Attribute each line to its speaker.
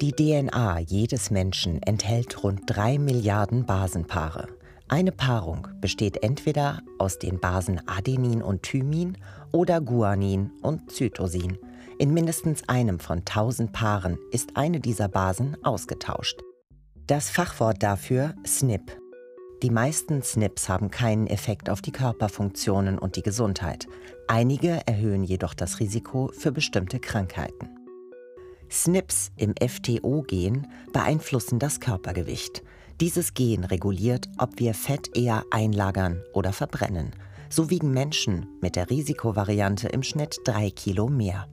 Speaker 1: Die DNA jedes Menschen enthält rund drei Milliarden Basenpaare. Eine Paarung besteht entweder aus den Basen Adenin und Thymin oder Guanin und Cytosin. In mindestens einem von 1000 Paaren ist eine dieser Basen ausgetauscht. Das Fachwort dafür SNP. Die meisten SNPs haben keinen Effekt auf die Körperfunktionen und die Gesundheit. Einige erhöhen jedoch das Risiko für bestimmte Krankheiten. SNPs im FTO-Gen beeinflussen das Körpergewicht. Dieses Gen reguliert, ob wir Fett eher einlagern oder verbrennen. So wiegen Menschen mit der Risikovariante im Schnitt drei Kilo mehr.